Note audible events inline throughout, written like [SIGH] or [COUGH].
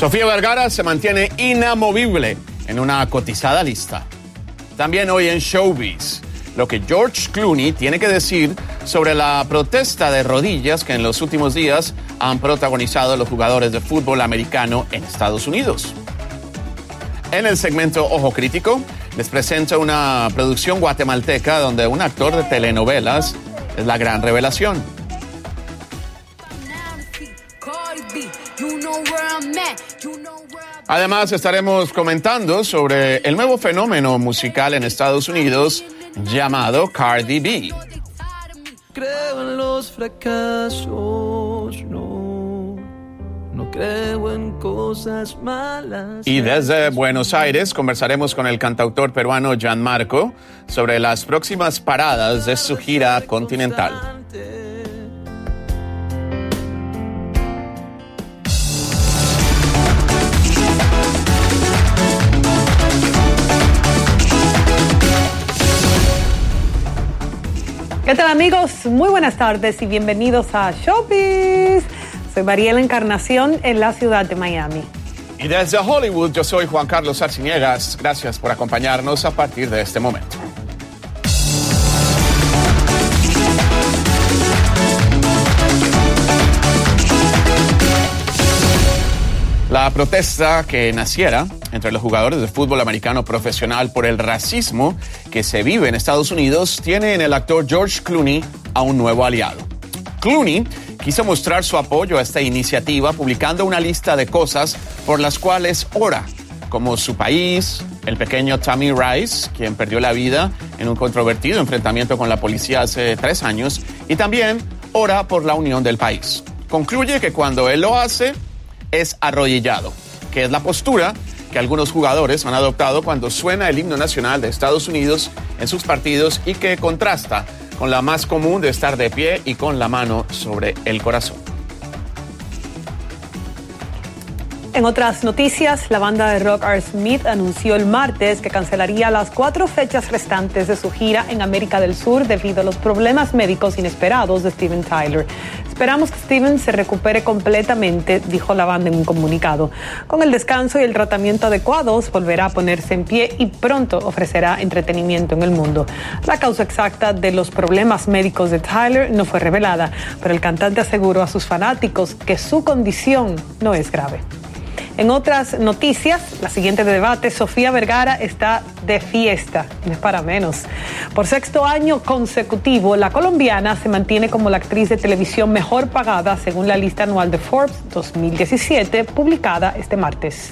Sofía Vergara se mantiene inamovible en una cotizada lista. También hoy en Showbiz, lo que George Clooney tiene que decir sobre la protesta de rodillas que en los últimos días han protagonizado los jugadores de fútbol americano en Estados Unidos. En el segmento Ojo Crítico, les presento una producción guatemalteca donde un actor de telenovelas es la gran revelación. Además, estaremos comentando sobre el nuevo fenómeno musical en Estados Unidos llamado Cardi B. Creo en los fracasos, no. No creo en cosas malas. Y desde Buenos Aires conversaremos con el cantautor peruano Gianmarco sobre las próximas paradas de su gira continental. ¿Qué tal amigos? Muy buenas tardes y bienvenidos a Showbiz. Soy Mariela Encarnación en la ciudad de Miami. Y desde Hollywood, yo soy Juan Carlos Arciniegas. Gracias por acompañarnos a partir de este momento. La protesta que naciera entre los jugadores de fútbol americano profesional por el racismo que se vive en Estados Unidos tiene en el actor George Clooney a un nuevo aliado. Clooney quiso mostrar su apoyo a esta iniciativa publicando una lista de cosas por las cuales ora, como su país, el pequeño Tommy Rice, quien perdió la vida en un controvertido enfrentamiento con la policía hace tres años, y también ora por la unión del país. Concluye que cuando él lo hace, es arrodillado, que es la postura que algunos jugadores han adoptado cuando suena el himno nacional de Estados Unidos en sus partidos y que contrasta con la más común de estar de pie y con la mano sobre el corazón. En otras noticias, la banda de rock Art Smith anunció el martes que cancelaría las cuatro fechas restantes de su gira en América del Sur debido a los problemas médicos inesperados de Steven Tyler. Esperamos que Steven se recupere completamente, dijo la banda en un comunicado. Con el descanso y el tratamiento adecuados, volverá a ponerse en pie y pronto ofrecerá entretenimiento en el mundo. La causa exacta de los problemas médicos de Tyler no fue revelada, pero el cantante aseguró a sus fanáticos que su condición no es grave. En otras noticias, la siguiente de debate, Sofía Vergara está de fiesta, no es para menos. Por sexto año consecutivo, la colombiana se mantiene como la actriz de televisión mejor pagada según la lista anual de Forbes 2017, publicada este martes.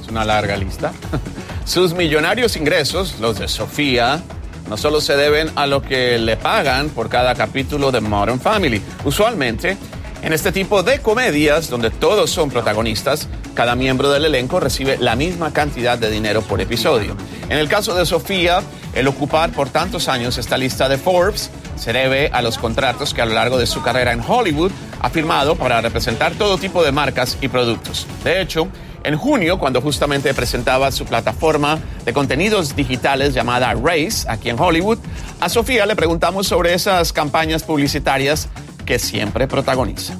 Es una larga lista. [LAUGHS] Sus millonarios ingresos, los de Sofía, no solo se deben a lo que le pagan por cada capítulo de Modern Family. Usualmente, en este tipo de comedias, donde todos son protagonistas, cada miembro del elenco recibe la misma cantidad de dinero por episodio. En el caso de Sofía, el ocupar por tantos años esta lista de Forbes se debe a los contratos que a lo largo de su carrera en Hollywood ha firmado para representar todo tipo de marcas y productos. De hecho, en junio, cuando justamente presentaba su plataforma de contenidos digitales llamada Race, aquí en Hollywood, a Sofía le preguntamos sobre esas campañas publicitarias que siempre protagoniza.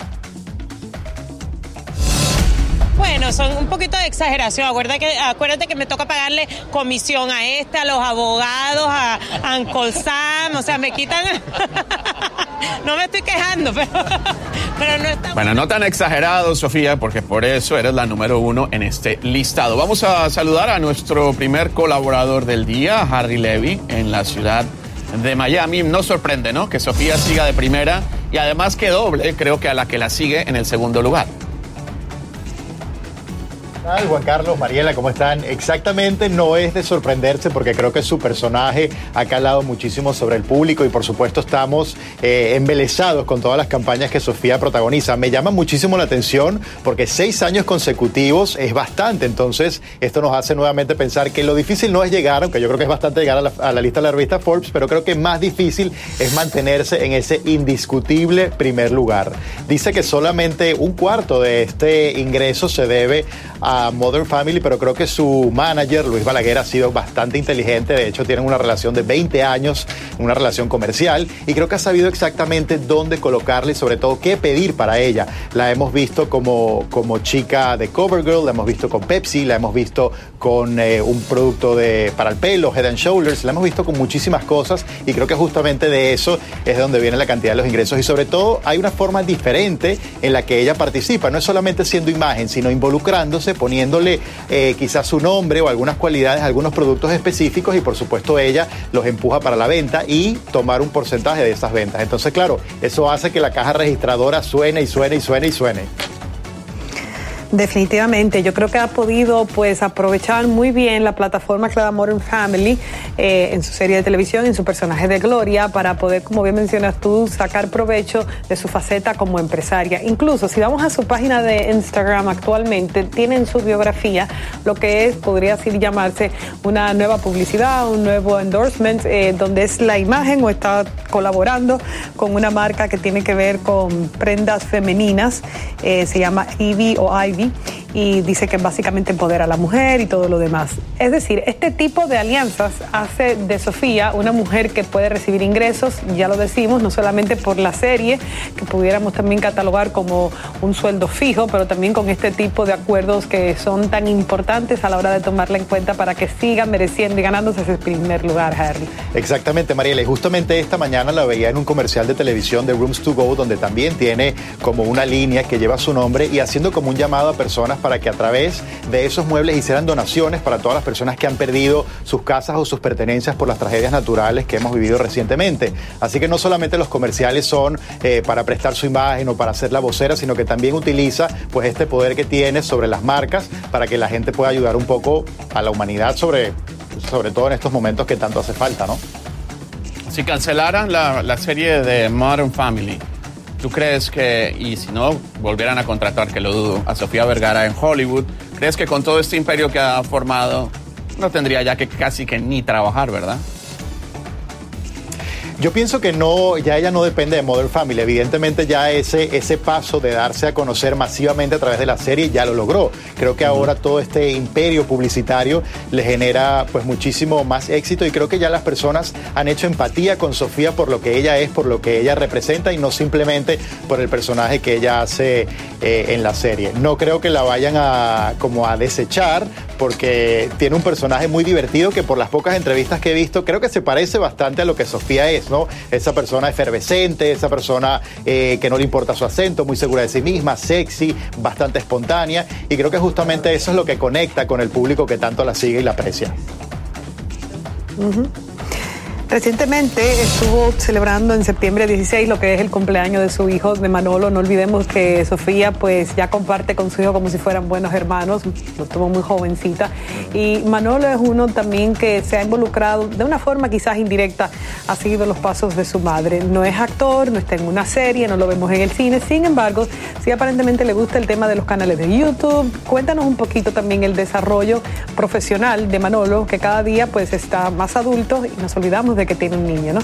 Bueno, son un poquito de exageración. Acuérdate que, acuérdate que me toca pagarle comisión a este, a los abogados, a, Uncle Sam, o sea, me quitan... [LAUGHS] no me estoy quejando, [LAUGHS] pero, pero no está... Bueno, no tan exagerado, Sofía, porque por eso eres la número uno en este listado. Vamos a saludar a nuestro primer colaborador del día, Harry Levy, en la ciudad de Miami. No sorprende, ¿no? Que Sofía siga de primera y además que doble, creo que a la que la sigue en el segundo lugar. Juan Carlos, Mariela, ¿cómo están? Exactamente, no es de sorprenderse porque creo que su personaje ha calado muchísimo sobre el público y por supuesto estamos eh, embelesados con todas las campañas que Sofía protagoniza. Me llama muchísimo la atención porque seis años consecutivos es bastante, entonces esto nos hace nuevamente pensar que lo difícil no es llegar, aunque yo creo que es bastante llegar a la, a la lista de la revista Forbes, pero creo que más difícil es mantenerse en ese indiscutible primer lugar. Dice que solamente un cuarto de este ingreso se debe a a Modern Family, pero creo que su manager, Luis Balaguer, ha sido bastante inteligente. De hecho, tienen una relación de 20 años, una relación comercial, y creo que ha sabido exactamente dónde colocarle y sobre todo qué pedir para ella. La hemos visto como, como chica de Covergirl, la hemos visto con Pepsi, la hemos visto con eh, un producto de, para el pelo, Head and Shoulders, la hemos visto con muchísimas cosas y creo que justamente de eso es de donde viene la cantidad de los ingresos y sobre todo hay una forma diferente en la que ella participa, no es solamente siendo imagen, sino involucrándose, poniéndole eh, quizás su nombre o algunas cualidades, algunos productos específicos y por supuesto ella los empuja para la venta y tomar un porcentaje de esas ventas. Entonces, claro, eso hace que la caja registradora suene y suene y suene y suene. Definitivamente, yo creo que ha podido pues aprovechar muy bien la plataforma que da Modern Family eh, en su serie de televisión, en su personaje de Gloria, para poder, como bien mencionas tú, sacar provecho de su faceta como empresaria. Incluso si vamos a su página de Instagram actualmente, tiene en su biografía lo que es, podría así llamarse, una nueva publicidad, un nuevo endorsement, eh, donde es la imagen o está colaborando con una marca que tiene que ver con prendas femeninas, eh, se llama Ivy o Ivy Okay. Y dice que básicamente empodera a la mujer y todo lo demás. Es decir, este tipo de alianzas hace de Sofía una mujer que puede recibir ingresos, ya lo decimos, no solamente por la serie, que pudiéramos también catalogar como un sueldo fijo, pero también con este tipo de acuerdos que son tan importantes a la hora de tomarla en cuenta para que siga mereciendo y ganándose ese primer lugar, Harry. Exactamente, Mariela. Y justamente esta mañana la veía en un comercial de televisión de Rooms to Go, donde también tiene como una línea que lleva su nombre y haciendo como un llamado a personas para que a través de esos muebles hicieran donaciones para todas las personas que han perdido sus casas o sus pertenencias por las tragedias naturales que hemos vivido recientemente. Así que no solamente los comerciales son eh, para prestar su imagen o para hacer la vocera, sino que también utiliza pues este poder que tiene sobre las marcas para que la gente pueda ayudar un poco a la humanidad sobre, sobre todo en estos momentos que tanto hace falta, ¿no? Si cancelaran la, la serie de Modern Family, ¿Tú crees que, y si no, volvieran a contratar, que lo dudo, a Sofía Vergara en Hollywood, crees que con todo este imperio que ha formado, no tendría ya que casi que ni trabajar, ¿verdad? Yo pienso que no, ya ella no depende de Modern Family. Evidentemente ya ese, ese paso de darse a conocer masivamente a través de la serie ya lo logró. Creo que ahora todo este imperio publicitario le genera pues muchísimo más éxito y creo que ya las personas han hecho empatía con Sofía por lo que ella es, por lo que ella representa y no simplemente por el personaje que ella hace eh, en la serie. No creo que la vayan a como a desechar porque tiene un personaje muy divertido que por las pocas entrevistas que he visto creo que se parece bastante a lo que Sofía es. Esa persona efervescente, esa persona eh, que no le importa su acento, muy segura de sí misma, sexy, bastante espontánea. Y creo que justamente eso es lo que conecta con el público que tanto la sigue y la aprecia. Recientemente estuvo celebrando en septiembre 16 lo que es el cumpleaños de su hijo, de Manolo. No olvidemos que Sofía pues ya comparte con su hijo como si fueran buenos hermanos, lo tuvo muy jovencita. Y Manolo es uno también que se ha involucrado de una forma quizás indirecta, ha seguido los pasos de su madre. No es actor, no está en una serie, no lo vemos en el cine, sin embargo, sí aparentemente le gusta el tema de los canales de YouTube. Cuéntanos un poquito también el desarrollo profesional de Manolo, que cada día pues está más adulto y nos olvidamos de que tiene un niño, ¿no?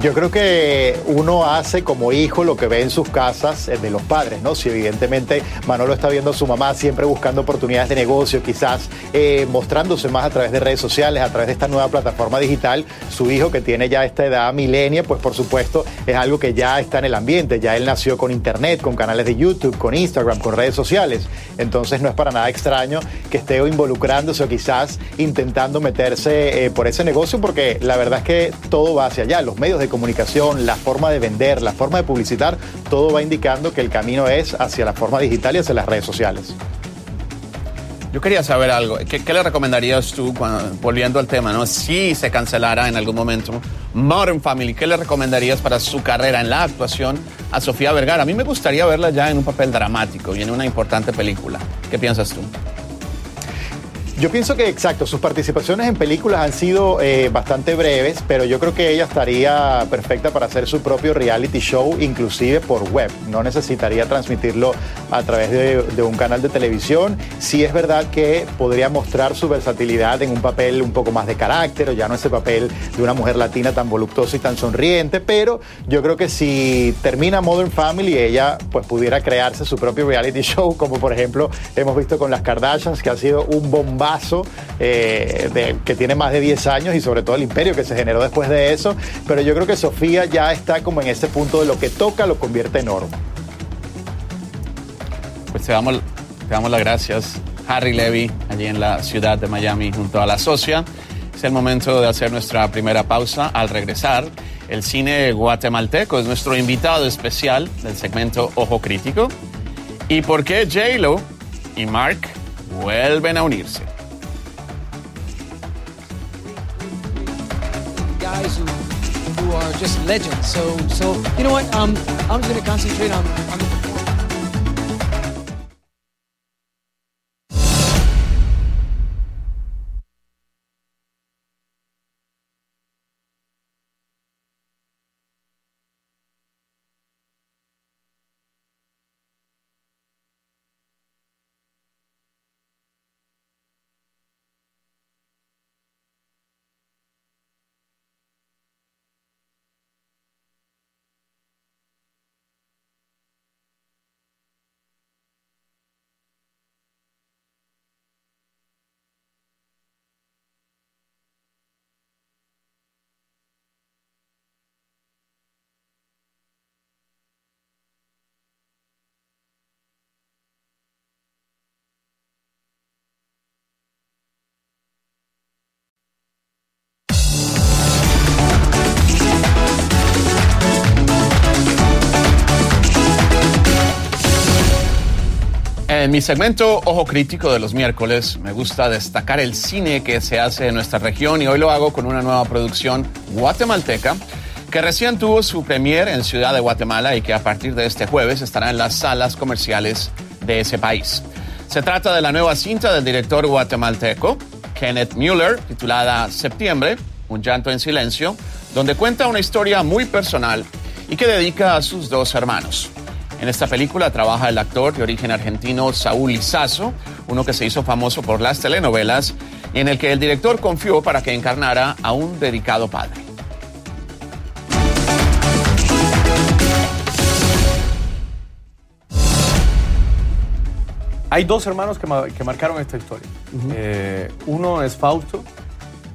Yo creo que uno hace como hijo lo que ve en sus casas de los padres, ¿no? Si evidentemente Manolo está viendo a su mamá siempre buscando oportunidades de negocio, quizás eh, mostrándose más a través de redes sociales, a través de esta nueva plataforma digital, su hijo que tiene ya esta edad milenia, pues por supuesto es algo que ya está en el ambiente, ya él nació con internet, con canales de YouTube, con Instagram, con redes sociales, entonces no es para nada extraño que esté involucrándose o quizás intentando meterse eh, por ese negocio, porque la verdad es que todo va hacia allá, los medios de comunicación, la forma de vender, la forma de publicitar, todo va indicando que el camino es hacia la forma digital y hacia las redes sociales. Yo quería saber algo. ¿Qué, le recomendarías tú, volviendo al tema, ¿no? si se cancelara en algún momento Modern Family, qué le recomendarías para su carrera en la actuación a Sofía Vergara? A mí me gustaría verla ya en un papel dramático y en una importante película. ¿Qué piensas tú? Yo pienso que, exacto, sus participaciones en películas han sido eh, bastante breves, pero yo creo que ella estaría perfecta para hacer su propio reality show, inclusive por web. No necesitaría transmitirlo a través de, un canal de televisión. Sí es verdad que podría mostrar su versatilidad en un papel un poco más de carácter, o ya no ese papel de una mujer latina tan voluptuosa y tan sonriente, pero yo creo que si termina Modern Family, ella pues pudiera crearse su propio reality [LAUGHS] show, como por ejemplo hemos visto con las Kardashians, que ha sido un bombazo eh, que tiene más de 10 años y sobre todo el imperio que se generó después de eso. Pero yo creo que Sofía ya está como en ese punto de lo que toca lo convierte en oro. Pues te damos, te damos las gracias, Harry Levy, allí en la ciudad de Miami junto a la socia. Es el momento de hacer nuestra primera pausa. Al regresar, el cine guatemalteco es nuestro invitado especial del segmento Ojo Crítico. ¿Y por qué J-Lo y Mark vuelven a unirse? Guys who, who are just legends. So, so you know what? Um, I'm just going to concentrate on, on En mi segmento Ojo Crítico de los miércoles me gusta destacar el cine que se hace en nuestra región y hoy lo hago con una nueva producción guatemalteca que recién tuvo su premier en Ciudad de Guatemala y que a partir de este jueves estará en las salas comerciales de ese país. Se trata de la nueva cinta del director guatemalteco Kenneth Mueller titulada Septiembre, un llanto en silencio, donde cuenta una historia muy personal y que dedica a sus dos hermanos. En esta película trabaja el actor de origen argentino Saúl Lizazo, uno que se hizo famoso por las telenovelas y en el que el director confió para que encarnara a un dedicado padre. Hay dos hermanos que, ma- que marcaron esta historia. Eh, uno es Fausto,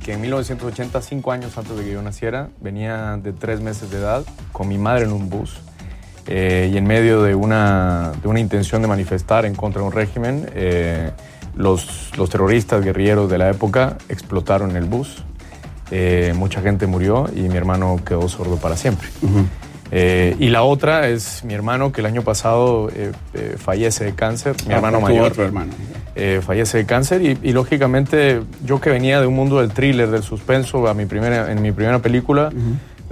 que en 1980, cinco años antes de que yo naciera, venía de tres meses de edad con mi madre en un bus. Eh, y en medio de una, de una intención de manifestar en contra de un régimen, eh, los, los terroristas guerrilleros de la época explotaron el bus. Eh, mucha gente murió y mi hermano quedó sordo para siempre. Eh, y la otra es mi hermano que el año pasado eh, eh, fallece de cáncer, mi hermano tu mayor. otro hermano. fallece de cáncer y, y, lógicamente yo que venía de un mundo del thriller, del suspenso, a mi primera, en mi primera película,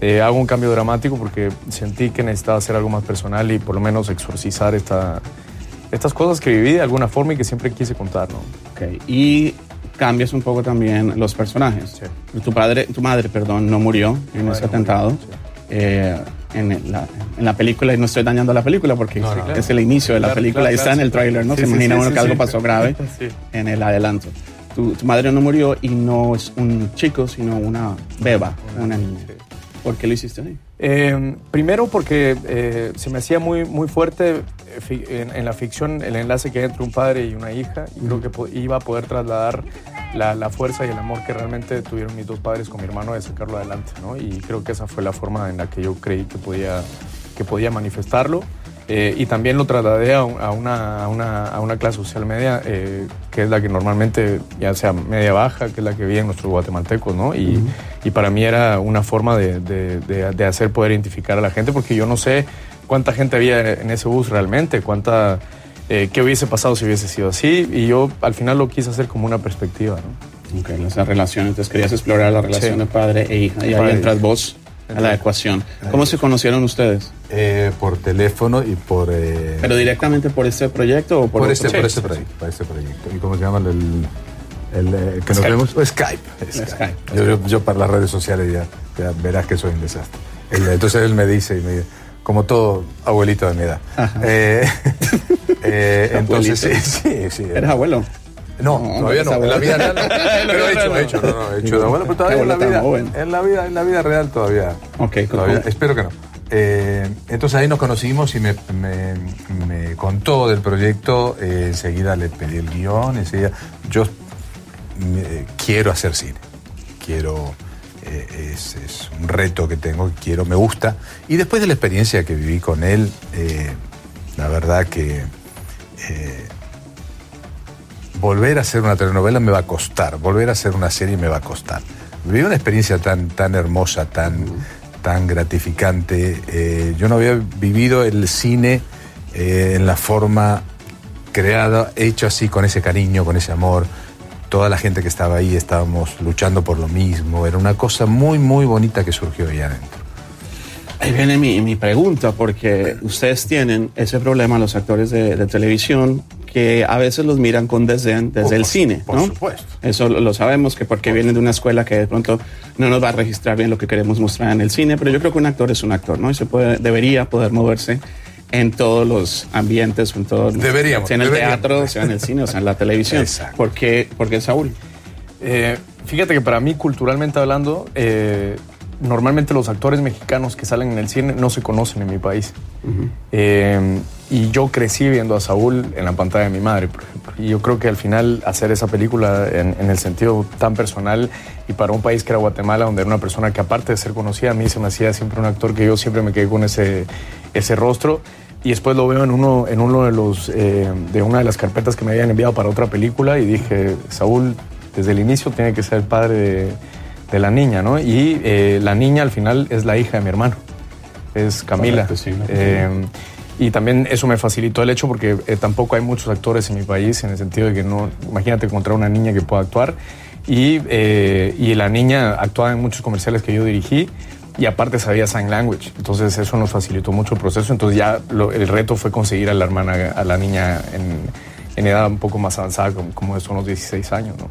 eh, hago un cambio dramático porque sentí que necesitaba hacer algo más personal y por lo menos exorcizar esta, estas cosas que viví de alguna forma y que siempre quise contar. ¿no? Ok, Y cambias un poco también los personajes. Tu padre, tu madre, perdón, no murió en ese atentado. Eh, en, la, en la película, y no estoy dañando la película porque No, claro. es el inicio de la Claro, película claro, y está en el tráiler, ¿no? sí, Se sí, imagina sí, uno sí, que algo sí. pasó grave [LAUGHS] Sí. en el adelanto. Tu, tu madre no murió y no es un chico, sino una beba, una niña. ¿Por qué lo hiciste así? Eh, primero porque eh, se me hacía muy, muy fuerte eh, en, en la ficción el enlace que hay entre un padre y una hija y creo que iba a poder trasladar la, la fuerza y el amor que realmente tuvieron mis dos padres con mi hermano de sacarlo adelante, ¿no? Y creo que esa fue la forma en la que yo creí que podía, que podía manifestarlo. Eh, y también lo trasladé a, a una, a, una, a una clase social media, eh, que es la que normalmente, ya sea media baja, que es la que viven nuestros guatemaltecos, ¿no? Y, y para mí era una forma de, de- de- de hacer poder identificar a la gente, porque yo no sé cuánta gente había en ese bus realmente, cuánta, eh, qué hubiese pasado si hubiese sido así, y yo al final lo quise hacer como una perspectiva, ¿no? Ok, esa relación, entonces querías explorar la relación Sí. de padre e hija y ahí entras vos a la ecuación. ¿Cómo se conocieron ustedes? Eh, por teléfono y por... eh, ¿Pero directamente por este proyecto o por, por, este, por, este proyecto, por este proyecto. ¿Y cómo se llama el...? El, eh, que nos vemos. o Skype. Skype. Skype. Yo, yo- yo para las redes sociales ya, ya verás que soy un desastre. Entonces él me dice, y me dice, como todo abuelito de mi edad. Eh, [LAUGHS] [LAUGHS] entonces, sí, sí. ¿Eres abuelo? No, No, todavía no. En la vida real. no. [LAUGHS] En la Pero vida he hecho, real he hecho, no, no, he hecho de abuelo, pero todavía en la vida. En la vida, en la vida real todavía. Ok, todavía- espero que no. Eh, entonces ahí nos conocimos y me, me- me contó del proyecto. eh, enseguida le pedí el guion. Enseguida, yo quiero hacer cine. Quiero. eh, es, es un reto que tengo, que quiero, me gusta. Y después de la experiencia que viví con él, la verdad que volver a hacer una telenovela me va a costar, volver a hacer una serie me va a costar. Viví una experiencia tan, tan hermosa, tan, tan gratificante. Eh, yo no había vivido el cine eh, en la forma creada, hecho así, con ese cariño, con ese amor. Toda la gente que estaba ahí estábamos luchando por lo mismo. Era una cosa muy, muy bonita que surgió ahí adentro. Ahí viene mi, mi pregunta, porque ustedes tienen ese problema, los actores de, de televisión, que a veces los miran con desdén desde Oh, el por- cine, por ¿no? supuesto. Eso lo, sabemos, que porque vienen de una escuela que de pronto no nos va a registrar bien lo que queremos mostrar en el cine, pero yo creo que un actor es un actor, ¿no? Y se puede, debería poder moverse en todos los ambientes, en todo, Deberíamos, sea en el deberíamos. teatro, sea en el cine, o sea en la televisión. Exacto. ¿Por qué, por qué Saúl? Eh, fíjate que para mí, culturalmente hablando, eh, normalmente los actores mexicanos que salen en el cine no se conocen en mi país. Eh, y yo crecí viendo a Saúl en la pantalla de mi madre, por ejemplo. Y yo creo que al final hacer esa película en, en el sentido tan personal y para un país que era Guatemala, donde era una persona que aparte de ser conocida, a mí se me hacía siempre un actor que yo siempre me quedé con ese, ese rostro. Y después lo veo en uno, en uno de, los, eh, de una de las carpetas que me habían enviado para otra película y dije, Saúl, desde el inicio tiene que ser el padre de, de la niña, ¿no? Y eh, la niña al final es la hija de mi hermano, es Camila. Correcto, sí, ¿no? Eh, y también eso me facilitó el hecho porque eh, tampoco hay muchos actores en mi país en el sentido de que no, imagínate encontrar una niña que pueda actuar. Y, eh, y la niña actuaba en muchos comerciales que yo dirigí y aparte sabía sign language. Entonces eso nos facilitó mucho el proceso. Entonces ya lo- el reto fue conseguir a la hermana, a la niña en, en edad un poco más avanzada, como, como son los 16 años. ¿no?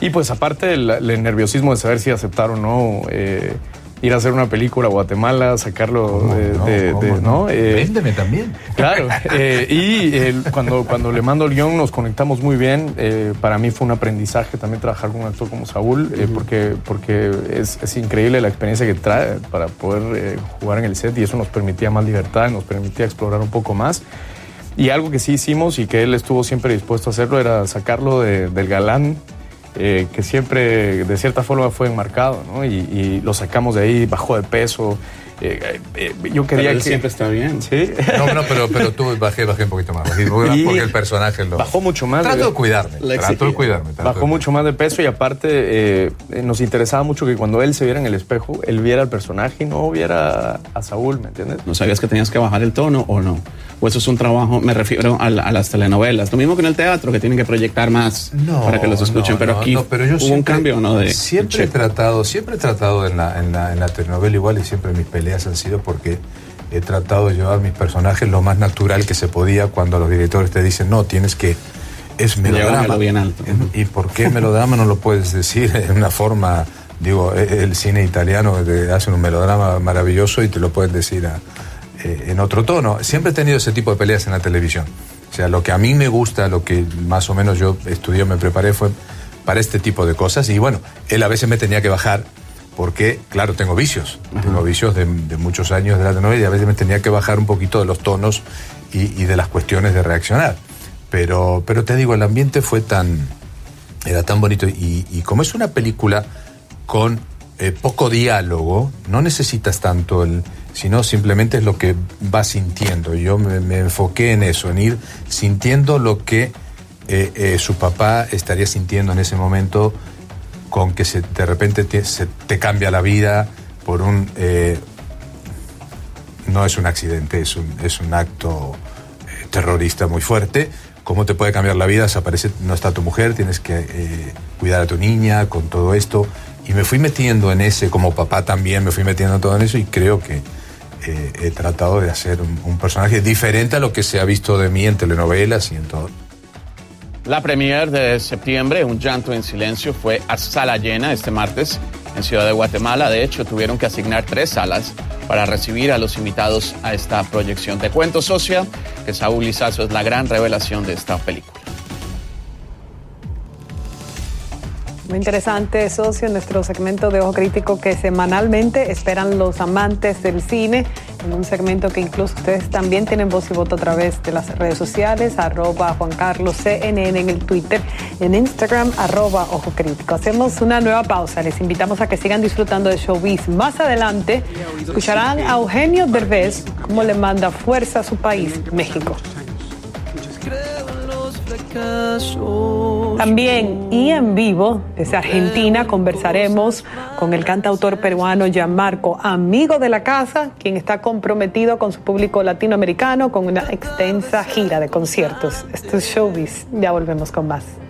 Y pues aparte el, el nerviosismo de saber si aceptar o no eh, ir a hacer una película a Guatemala, sacarlo ¿Cómo de, no? de- ¿Cómo de- no? ¿no? Eh, Véndeme también. Claro, [LAUGHS] eh, y cuando, cuando le mando el guion nos conectamos muy bien. Para mí fue un aprendizaje también trabajar con un actor como Saúl, porque, porque es, es increíble la experiencia que trae para poder jugar en el set y eso nos permitía más libertad, nos permitía explorar un poco más. Y algo que sí hicimos y que él estuvo siempre dispuesto a hacerlo era sacarlo de- del galán, eh, que siempre de cierta forma fue enmarcado, ¿no? Y, y lo sacamos de ahí, bajó de peso. Eh, eh, yo quería Pero él que... siempre está bien. Sí. No, no, pero, pero tú bajé, bajé un poquito más. Bajé, [LAUGHS] porque Y el personaje lo. bajó mucho más. Trato de- de cuidarme. Trato de cuidarme. trato Bajó de- mucho más de peso y aparte eh, nos interesaba mucho que cuando él se viera en el espejo, él viera al personaje y no viera a Saúl, ¿me entiendes? ¿No sabías que tenías que bajar el tono o no? O eso es un trabajo, me refiero a, la- a las telenovelas. Lo mismo que en el teatro, que tienen que proyectar más para que los escuchen. no, pero aquí no, pero yo hubo un cambio, ¿no? De, siempre de he tratado, siempre he tratado en la, en, la, en la telenovela igual y siempre mis peleas han sido porque he tratado de llevar mis personajes lo más natural que se podía cuando los directores te dicen, no, tienes que... Es melodrama. Bien alto. ¿Y por qué melodrama no lo puedes decir [LAUGHS] en una forma... Digo, eh, el cine italiano hace un melodrama maravilloso y te lo pueden decir a- eh, en otro tono. Siempre he tenido ese tipo de peleas en la televisión. O sea, lo que a mí me gusta, lo que más o menos yo estudié, me preparé, fue para este tipo de cosas. Y bueno, él a veces me tenía que bajar porque, claro, tengo vicios. Tengo vicios de, de muchos años de la telenovela y a veces me tenía que bajar un poquito de los tonos y, y de las cuestiones de reaccionar. Pero, pero te digo, el ambiente fue tan, era tan bonito. Y, y como es una película con eh, poco diálogo, no necesitas tanto el, sino simplemente es lo que vas sintiendo. Yo me, me enfoqué en eso, en ir sintiendo lo que eh, eh, su papá estaría sintiendo en ese momento, con que se, de repente te, se te cambia la vida por un... eh, no es un accidente, es un, es un acto terrorista muy fuerte. ¿Cómo te puede cambiar la vida? Desaparece, no está tu mujer, tienes que cuidar a tu niña con todo esto. Y me fui metiendo en ese, como papá también me fui metiendo todo en eso y creo que eh, he tratado de hacer un, personaje diferente a lo que se ha visto de mí en telenovelas y en todo. La premier de septiembre, Un llanto en silencio, fue a sala llena este martes en Ciudad de Guatemala. De hecho, tuvieron que asignar tres salas para recibir a los invitados a esta proyección. Te cuento, socia, que Saúl Lizazo es la gran revelación de esta película. Muy interesante, socio, nuestro segmento de Ojo Crítico que semanalmente esperan los amantes del cine, en un segmento que incluso ustedes también tienen voz y voto a través de las redes sociales, arroba Juan Carlos CNN en el Twitter, en Instagram, arroba Ojo Crítico. Hacemos una nueva pausa, les invitamos a que sigan disfrutando de Showbiz. Más adelante escucharán a Eugenio Derbez cómo le manda fuerza a su país, México. También y en vivo desde Argentina conversaremos con el cantautor peruano Gianmarco, amigo de la casa, quien está comprometido con su público latinoamericano con una extensa gira de conciertos. Esto es Showbiz. Ya volvemos con más.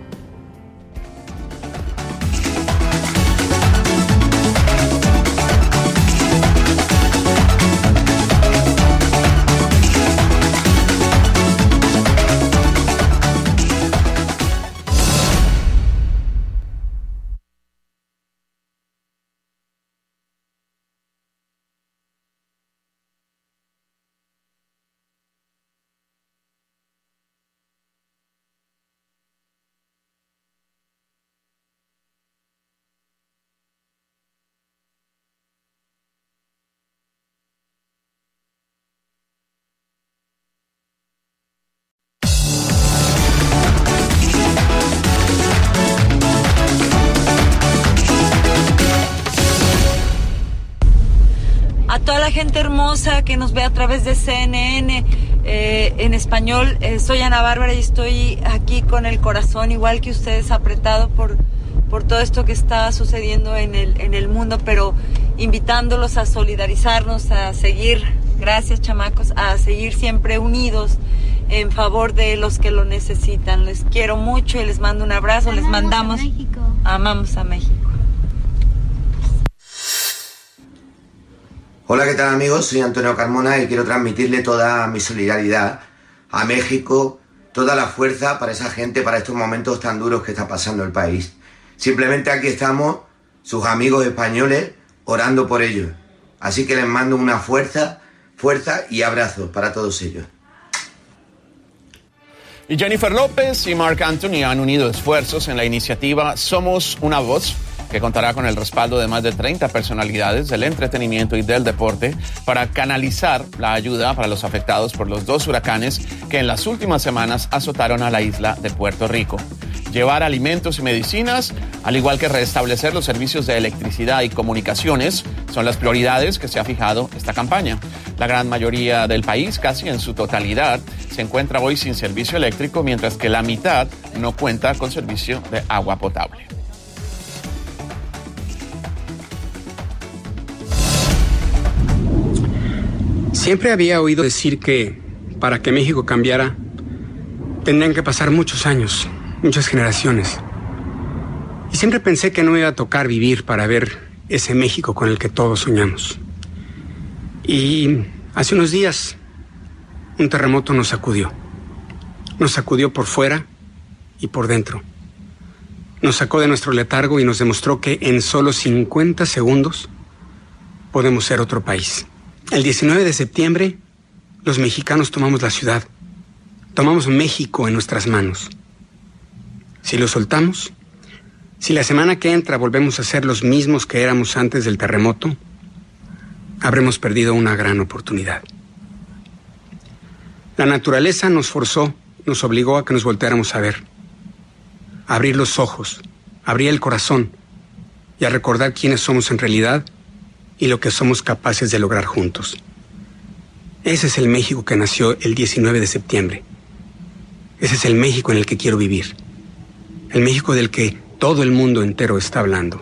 Gente hermosa que nos ve a través de CNN eh, en español. Eh, soy Ana Bárbara y estoy aquí con el corazón, igual que ustedes, apretado por, por todo esto que está sucediendo en el, en el mundo, pero invitándolos a solidarizarnos, a seguir, gracias chamacos, a seguir siempre unidos en favor de los que lo necesitan. Les quiero mucho y les mando un abrazo, les mandamos... Amamos a México. Hola, ¿qué tal amigos? Soy Antonio Carmona y quiero transmitirle toda mi solidaridad a México, toda la fuerza para esa gente, para estos momentos tan duros que está pasando el país. Simplemente aquí estamos, sus amigos españoles, orando por ellos. Así que les mando una fuerza, fuerza y abrazos para todos ellos. Y Jennifer López y Mark Anthony han unido esfuerzos en la iniciativa Somos una Voz que contará con el respaldo de más de 30 personalidades del entretenimiento y del deporte para canalizar la ayuda para los afectados por los dos huracanes que en las últimas semanas azotaron a la isla de Puerto Rico. Llevar alimentos y medicinas, al igual que restablecer los servicios de electricidad y comunicaciones, son las prioridades que se ha fijado esta campaña. La gran mayoría del país, casi en su totalidad, se encuentra hoy sin servicio eléctrico, mientras que la mitad no cuenta con servicio de agua potable. Siempre había oído decir que para que México cambiara, tendrían que pasar muchos años, muchas generaciones. Y siempre pensé que no me iba a tocar vivir para ver ese México con el que todos soñamos. Y hace unos días un terremoto nos sacudió. Nos sacudió por fuera y por dentro. Nos sacó de nuestro letargo y nos demostró que en solo 50 segundos podemos ser otro país. El 19 de septiembre, los mexicanos tomamos la ciudad. Tomamos México en nuestras manos. Si lo soltamos, si la semana que entra volvemos a ser los mismos que éramos antes del terremoto, habremos perdido una gran oportunidad. La naturaleza nos forzó, nos obligó a que nos volteáramos a ver, a abrir los ojos, abrir el corazón y a recordar quiénes somos en realidad y lo que somos capaces de lograr juntos. Ese es el México que nació el 19 de septiembre. Ese es el México en el que quiero vivir. El México del que todo el mundo entero está hablando.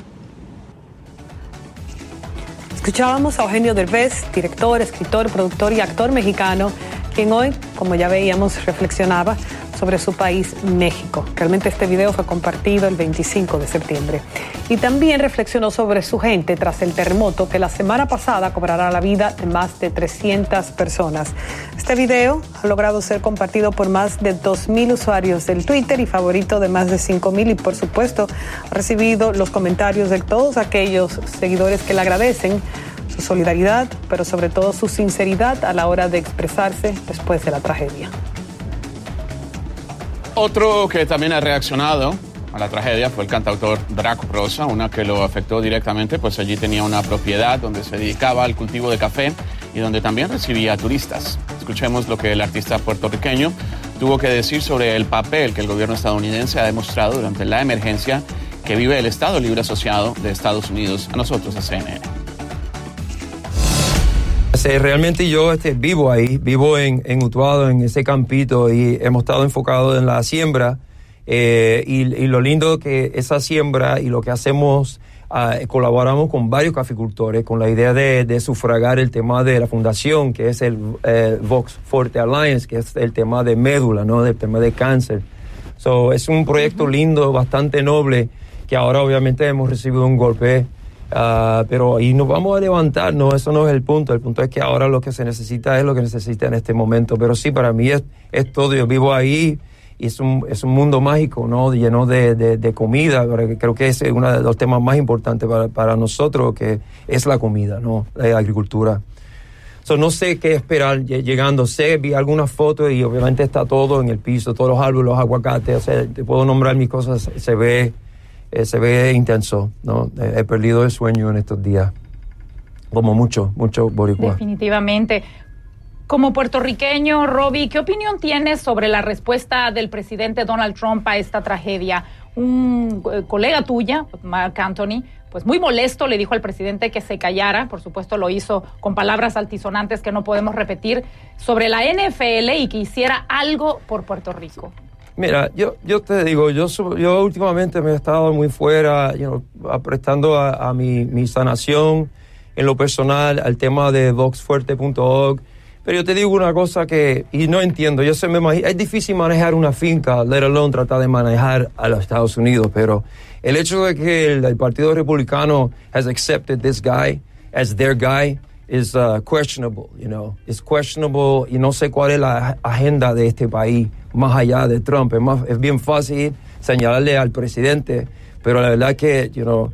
Escuchábamos a Eugenio Derbez, director, escritor, productor y actor mexicano, quien hoy, como ya veíamos, reflexionaba sobre su país, México. Realmente este video fue compartido el 25 de septiembre. Y también reflexionó sobre su gente tras el terremoto que la semana pasada cobrará la vida de más de 300 personas. Este video ha logrado ser compartido por más de 2.000 usuarios del Twitter y favorito de más de 5.000 y por supuesto ha recibido los comentarios de todos aquellos seguidores que le agradecen su solidaridad, pero sobre todo su sinceridad a la hora de expresarse después de la tragedia. Otro que también ha reaccionado a la tragedia fue el cantautor Draco Rosa, una que lo afectó directamente, pues allí tenía una propiedad donde se dedicaba al cultivo de café y donde también recibía turistas. Escuchemos lo que el artista puertorriqueño tuvo que decir sobre el papel que el gobierno estadounidense ha demostrado durante la emergencia que vive el Estado Libre Asociado de Estados Unidos, a nosotros, a CNN. Realmente yo este, vivo ahí, vivo en, en Utuado, en ese campito, y hemos estado enfocados en la siembra. Eh, y, lo lindo que esa siembra y lo que hacemos, ah, colaboramos con varios caficultores con la idea de, sufragar el tema de la fundación, que es el Vox Forte Alliance, que es el tema de médula, ¿no? Del tema de cáncer. So, es un proyecto lindo, bastante noble, que ahora obviamente hemos recibido un golpe Ah, pero ahí nos vamos a levantar, no, eso no es el punto. El punto es que ahora lo que se necesita es lo que necesita en este momento. Pero sí, para mí es, es todo. Yo vivo ahí y es un, es un mundo mágico, ¿no? Lleno de, de, comida. Creo que es uno de los temas más importantes para, para nosotros, que es la comida, ¿no? La agricultura. So, no sé qué esperar llegando. Sé, vi algunas fotos y obviamente está todo en el piso, todos los árboles, los aguacates. O sea, te puedo nombrar mis cosas, se ve eh, se ve intenso, ¿no? Eh, he perdido el sueño en estos días, como mucho, mucho boricua. Definitivamente. Como puertorriqueño, Robbie, ¿qué opinión tienes sobre la respuesta del presidente Donald Trump a esta tragedia? Un eh, colega tuya, Mark Anthony, pues muy molesto le dijo al presidente que se callara, por supuesto lo hizo con palabras altisonantes que no podemos repetir, sobre la NFL y que hiciera algo por Puerto Rico. Mira, yo, yo te digo, yo, yo últimamente me he estado muy fuera, you prestando a, mi, mi, sanación en lo personal al tema de voxfuerte.org. Pero yo te digo una cosa que, y no entiendo, yo se me imagino, es difícil manejar una finca, let alone tratar de manejar a los Estados Unidos, pero el hecho de que el, el Partido Republicano has accepted this guy as their guy, is uh, questionable, you know. It's questionable y no sé cuál es la agenda de este país más allá de Trump. Es, más, es bien fácil señalarle al presidente, pero la verdad que, you know,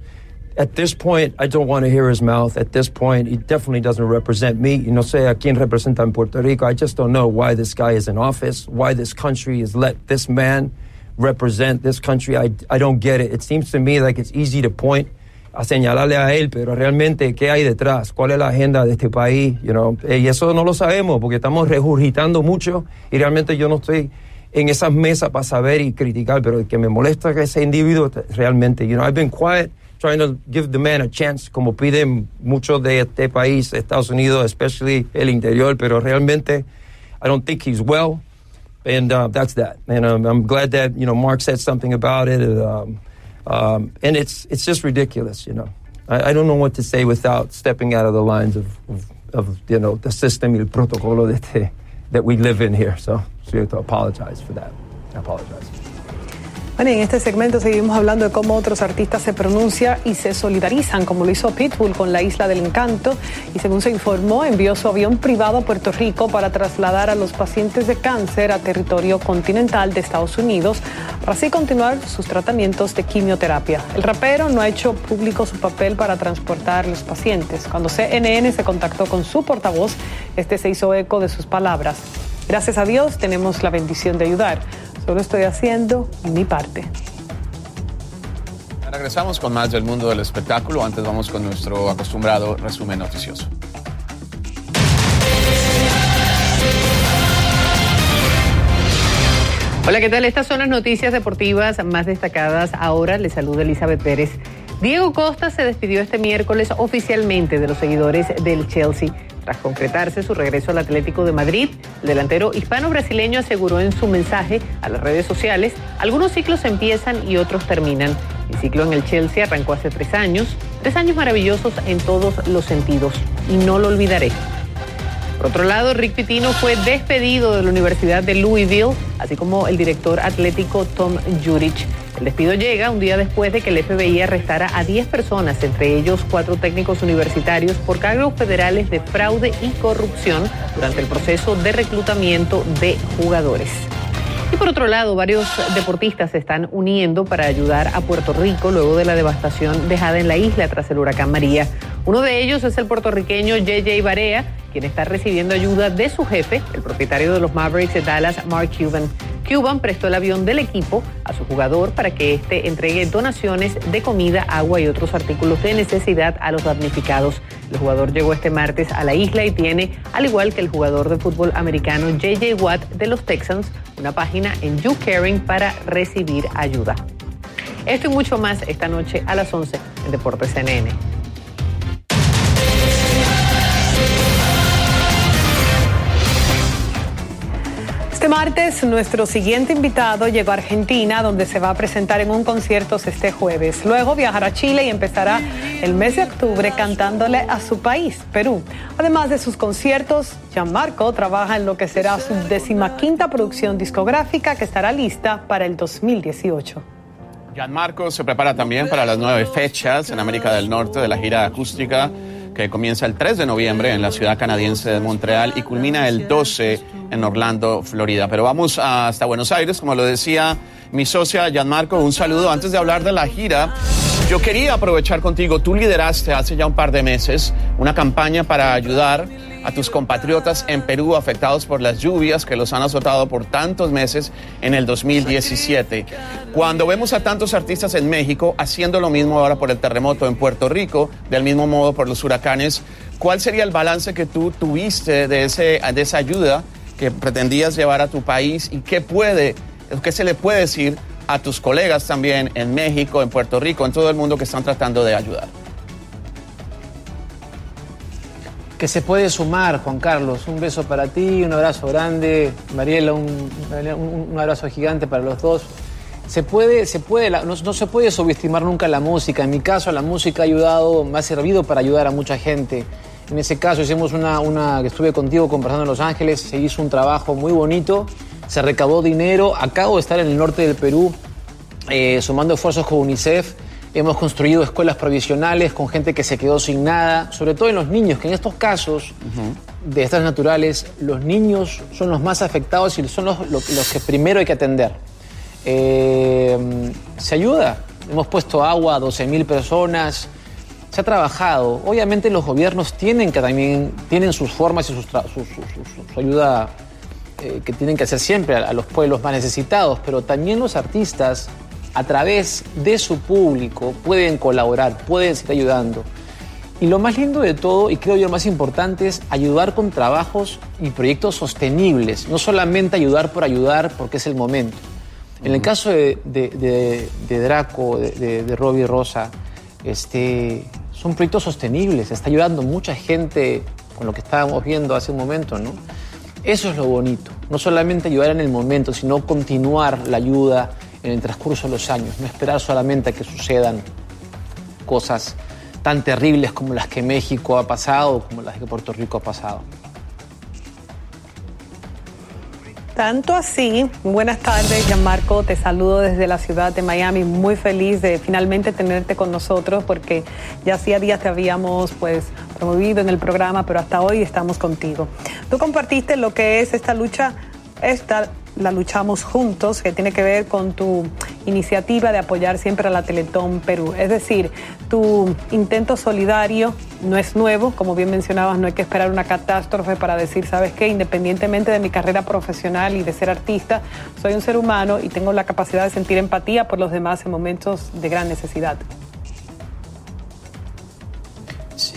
at this point, I don't want to hear his mouth. At this point, he definitely doesn't represent me. Y no sé a quién representa en Puerto Rico. I just don't know why this guy is in office, why this country has let this man represent this country. I, I don't get it. It seems to me like it's easy to point a señalarle a él, pero realmente qué hay detrás, cuál es la agenda de este país, you know? y eso no lo sabemos porque estamos regurgitando mucho y realmente yo no estoy en esas mesas para saber y criticar, pero que me molesta que ese individuo realmente, you know, I've been quiet, trying to give the man a chance, como piden muchos de este país, Estados Unidos, especially el interior, pero realmente I don't think he's well, and uh, that's that. And um, I'm glad that you know Mark said something about it. Um, Um, and it's, it's just ridiculous, you know. I, I, don't know what to say without stepping out of the lines of, of, of you know, the system el protocolo that, [LAUGHS] that we live in here. So, so you have to apologize for that. I apologize. Bueno, en este segmento seguimos hablando de cómo otros artistas se pronuncian y se solidarizan, como lo hizo Pitbull con la Isla del Encanto, y según se informó, envió su avión privado a Puerto Rico para trasladar a los pacientes de cáncer a territorio continental de Estados Unidos, para así continuar sus tratamientos de quimioterapia. El rapero no ha hecho público su papel para transportar los pacientes. Cuando CNN se contactó con su portavoz, este se hizo eco de sus palabras. Gracias a Dios tenemos la bendición de ayudar. Solo estoy haciendo mi parte. Regresamos con más del mundo del espectáculo. Antes vamos con nuestro acostumbrado resumen noticioso. Hola, ¿qué tal? Estas son las noticias deportivas más destacadas. Ahora les saluda Elizabeth Pérez. Diego Costa se despidió este miércoles oficialmente de los seguidores del Chelsea tras concretarse su regreso al Atlético de Madrid, el delantero hispano-brasileño aseguró en su mensaje a las redes sociales, algunos ciclos empiezan y otros terminan. El ciclo en el Chelsea arrancó hace tres años, tres años maravillosos en todos los sentidos, y no lo olvidaré. Por otro lado, Rick Pitino fue despedido de la Universidad de Louisville, así como el director atlético Tom Jurich. El despido llega un día después de que el FBI arrestara a 10 personas, entre ellos cuatro técnicos universitarios, por cargos federales de fraude y corrupción durante el proceso de reclutamiento de jugadores. Y por otro lado, varios deportistas se están uniendo para ayudar a Puerto Rico luego de la devastación dejada en la isla tras el huracán María. Uno de ellos es el puertorriqueño JJ Barea, quien está recibiendo ayuda de su jefe, el propietario de los Mavericks de Dallas, Mark Cuban. Cuban prestó el avión del equipo a su jugador para que éste entregue donaciones de comida, agua y otros artículos de necesidad a los damnificados. El jugador llegó este martes a la isla y tiene, al igual que el jugador de fútbol americano JJ Watt de los Texans, una página en YouCaring para recibir ayuda. Esto y mucho más esta noche a las 11 en Deportes CNN. Este martes, nuestro siguiente invitado llegó a Argentina, donde se va a presentar en un concierto este jueves. Luego viajará a Chile y empezará el mes de octubre cantándole a su país, Perú. Además de sus conciertos, Gianmarco trabaja en lo que será su decimaquinta producción discográfica que estará lista para el 2018. Gianmarco se prepara también para las nueve fechas en América del Norte de la gira acústica que comienza el 3 de noviembre en la ciudad canadiense de Montreal y culmina el 12 en Orlando, Florida. Pero vamos hasta Buenos Aires, como lo decía mi socia Gianmarco, un saludo antes de hablar de la gira. Yo quería aprovechar contigo, tú lideraste hace ya un par de meses una campaña para ayudar a tus compatriotas en Perú afectados por las lluvias que los han azotado por tantos meses en el 2017. Cuando vemos a tantos artistas en México haciendo lo mismo ahora por el terremoto en Puerto Rico, del mismo modo por los huracanes, ¿cuál sería el balance que tú tuviste de, ese, de esa ayuda que pretendías llevar a tu país y qué puede, qué se le puede decir a tus colegas también en México, en Puerto Rico, en todo el mundo que están tratando de ayudar? Que se puede sumar, Juan Carlos. Un beso para ti, un abrazo grande. Mariela, un, un, abrazo gigante para los dos. Se puede, se puede, no, no, se puede subestimar nunca la música. En mi caso, la música ha ayudado, me ha servido para ayudar a mucha gente. En ese caso, hicimos una, una estuve contigo conversando en Los Ángeles, se hizo un trabajo muy bonito, se recaudó dinero. Acabo de estar en el norte del Perú eh, sumando esfuerzos con UNICEF Hemos construido escuelas provisionales con gente que se quedó sin nada, sobre todo en los niños, que en estos casos de estas naturales, los niños son los más afectados y son los, que primero hay que atender. Eh, se ayuda, hemos puesto agua a 12.000 personas, se ha trabajado. Obviamente los gobiernos tienen que también, tienen sus formas y su, ayuda eh, que tienen que hacer siempre a los pueblos más necesitados, pero también los artistas a través de su público pueden colaborar, pueden seguir ayudando. Y lo más lindo de todo, y creo yo lo más importante, es ayudar con trabajos y proyectos sostenibles, no solamente ayudar por ayudar porque es el momento. En el caso de, Draco, de, de Robbie Rosa, este, son proyectos sostenibles, está ayudando mucha gente con lo que estábamos viendo hace un momento, ¿no? Eso es lo bonito, no solamente ayudar en el momento, sino continuar la ayuda en el transcurso de los años, no esperar solamente a que sucedan cosas tan terribles como las que México ha pasado, como las que Puerto Rico ha pasado. Tanto así, buenas tardes, Gianmarco, te saludo desde la ciudad de Miami, muy feliz de finalmente tenerte con nosotros porque ya hacía días te habíamos pues promovido en el programa, pero hasta hoy estamos contigo. Tú compartiste lo que es esta lucha, esta la luchamos juntos, que tiene que ver con tu iniciativa de apoyar siempre a la Teletón Perú. Es decir, tu intento solidario no es nuevo, como bien mencionabas, no hay que esperar una catástrofe para decir, sabes qué, independientemente de mi carrera profesional y de ser artista, soy un ser humano y tengo la capacidad de sentir empatía por los demás en momentos de gran necesidad.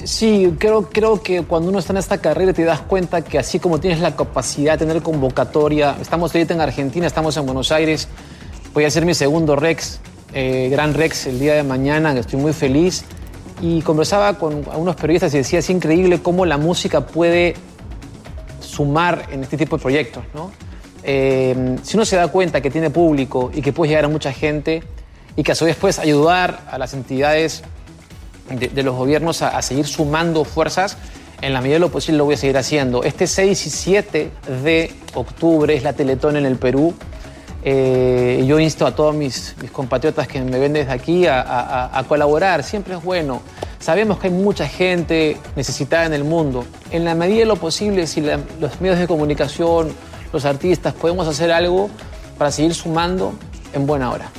Sí, creo, creo que cuando uno está en esta carrera te das cuenta que así como tienes la capacidad de tener convocatoria, estamos ahorita en Argentina, estamos en Buenos Aires, voy a hacer mi segundo Rex, eh, Gran Rex, el día de mañana, estoy muy feliz. Y conversaba con algunos periodistas y decía, es increíble cómo la música puede sumar en este tipo de proyectos, ¿no? Eh, si uno se da cuenta que tiene público y que puede llegar a mucha gente y que a su vez puedes ayudar a las entidades de, los gobiernos a, seguir sumando fuerzas, en la medida de lo posible lo voy a seguir haciendo. Este 6 y 7 de octubre es la Teletón en el Perú. Eh, yo insto a todos mis, compatriotas que me ven desde aquí a, colaborar, siempre es bueno. Sabemos que hay mucha gente necesitada en el mundo. En la medida de lo posible, si los medios de comunicación, los artistas, podemos hacer algo para seguir sumando en buena hora.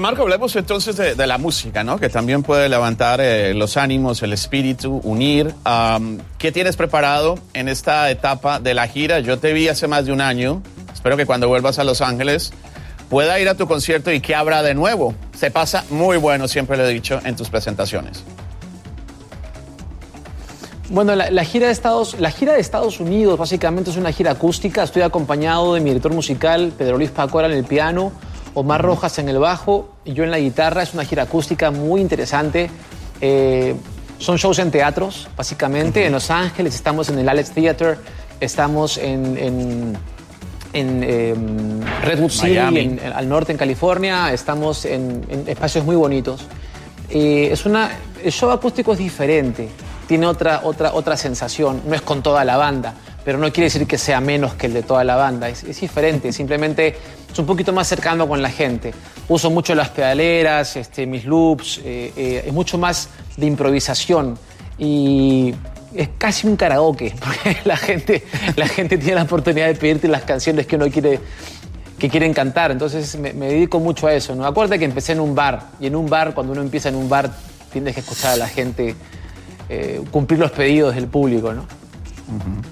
Marco, hablemos entonces de, la música, ¿no? Que también puede levantar eh, los ánimos, el espíritu, unir. Um, ¿Qué tienes preparado en esta etapa de la gira? Yo te vi hace más de un año. Espero que cuando vuelvas a Los Ángeles pueda ir a tu concierto y que habrá de nuevo. Se pasa muy bueno, siempre lo he dicho, en tus presentaciones. Bueno, la, gira de Estados, la gira de Estados Unidos básicamente es una gira acústica. Estoy acompañado de mi director musical, Pedro Luis Pacora, en el piano, Omar Rojas en el bajo y yo en la guitarra. Es una gira acústica muy interesante. Eh, son shows en teatros, básicamente. Uh -huh. En Los Ángeles estamos en el Alex Theater, estamos en, en, en eh, Redwood City, en, al norte en California, estamos en, espacios muy bonitos. Eh, es una, el show acústico es diferente, tiene otra, otra, otra sensación, no es con toda la banda, pero no quiere decir que sea menos que el de toda la banda, es, es diferente, simplemente es un poquito más cercano con la gente. Uso mucho las pedaleras, este, mis loops, eh, eh, es mucho más de improvisación y es casi un karaoke, [LAUGHS] porque la gente, la gente tiene la oportunidad de pedirte las canciones que uno quiere que quieren cantar, entonces me, me, dedico mucho a eso. ¿no? Acuérdate que empecé en un bar, y en un bar, cuando uno empieza en un bar, tienes que escuchar a la gente eh, cumplir los pedidos del público, ¿no? Uh -huh.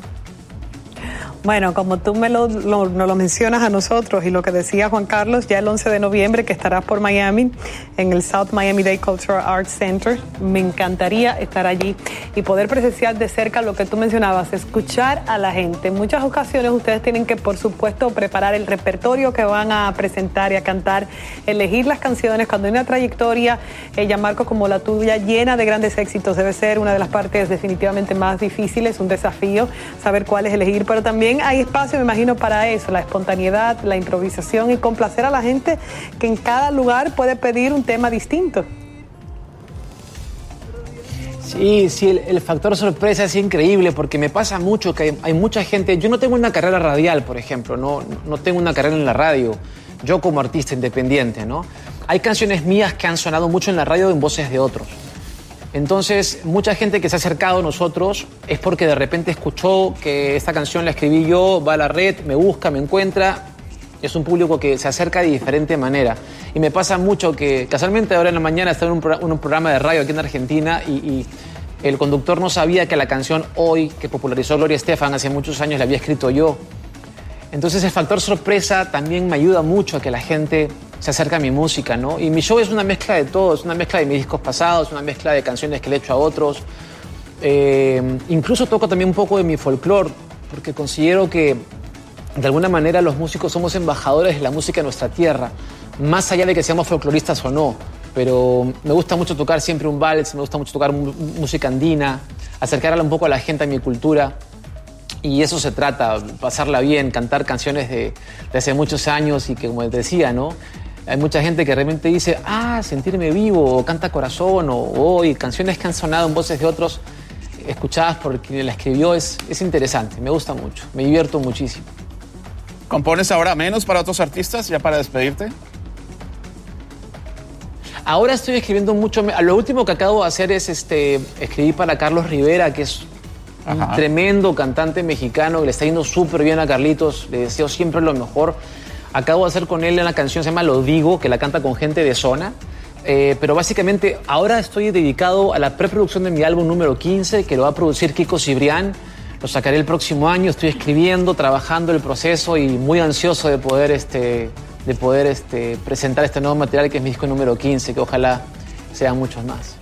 Bueno, como tú me lo, lo, nos lo mencionas a nosotros y lo que decía Juan Carlos, ya el 11 de noviembre que estarás por Miami en el South Miami Day Cultural Arts Center, me encantaría estar allí y poder presenciar de cerca lo que tú mencionabas, escuchar a la gente. En muchas ocasiones ustedes tienen que, por supuesto, preparar el repertorio que van a presentar y a cantar, elegir las canciones. Cuando hay una trayectoria, ella, Marco, como la tuya, llena de grandes éxitos, debe ser una de las partes definitivamente más difíciles, un desafío saber cuál es elegir, pero también hay espacio, me imagino, para eso, la espontaneidad, la improvisación y complacer a la gente que en cada lugar puede pedir un tema distinto. Sí, sí, el, factor sorpresa es increíble porque me pasa mucho que hay, hay, mucha gente. Yo no tengo una carrera radial, por ejemplo, no, no tengo una carrera en la radio. Yo como artista independiente, ¿no? Hay canciones mías que han sonado mucho en la radio en voces de otros. Entonces, mucha gente que se ha acercado a nosotros es porque de repente escuchó que esta canción la escribí yo, va a la red, me busca, me encuentra. Es un público que se acerca de diferente manera. Y me pasa mucho que casualmente ahora en la mañana estaba en un programa de radio aquí en Argentina y, y, el conductor no sabía que la canción Hoy, que popularizó Gloria Estefan hace muchos años, la había escrito yo. Entonces el factor sorpresa también me ayuda mucho a que la gente se acerca a mi música, ¿no? Y mi show es una mezcla de todo, es una mezcla de mis discos pasados, una mezcla de canciones que le he hecho a otros. Eh, incluso toco también un poco de mi folclore, porque considero que de alguna manera los músicos somos embajadores de la música de nuestra tierra, más allá de que seamos folcloristas o no. Pero me gusta mucho tocar siempre un vals, me gusta mucho tocar música andina, acercarla un poco a la gente a mi cultura. Y eso se trata, pasarla bien, cantar canciones de, de hace muchos años y que, como les decía, ¿no? Hay mucha gente que realmente dice, ah, sentirme vivo, o canta corazón, o hoy, canciones que han sonado en voces de otros, escuchadas por quien la escribió, es, es interesante, me gusta mucho, me divierto muchísimo. ¿Compones ahora menos para otros artistas, ya para despedirte? Ahora estoy escribiendo mucho. Lo último que acabo de hacer es este, escribir para Carlos Rivera, que es Ajá. un tremendo cantante mexicano, que le está yendo súper bien a Carlitos. Le deseo siempre lo mejor. Acabo de hacer con él una canción, se llama Lo Digo, que la canta con gente de zona. Eh, pero básicamente ahora estoy dedicado a la preproducción de mi álbum número 15, que lo va a producir Kiko Cibrián. Lo sacaré el próximo año. Estoy escribiendo, trabajando el proceso y muy ansioso de poder este, de poder este, presentar este nuevo material que es mi disco número 15, que ojalá sean muchos más.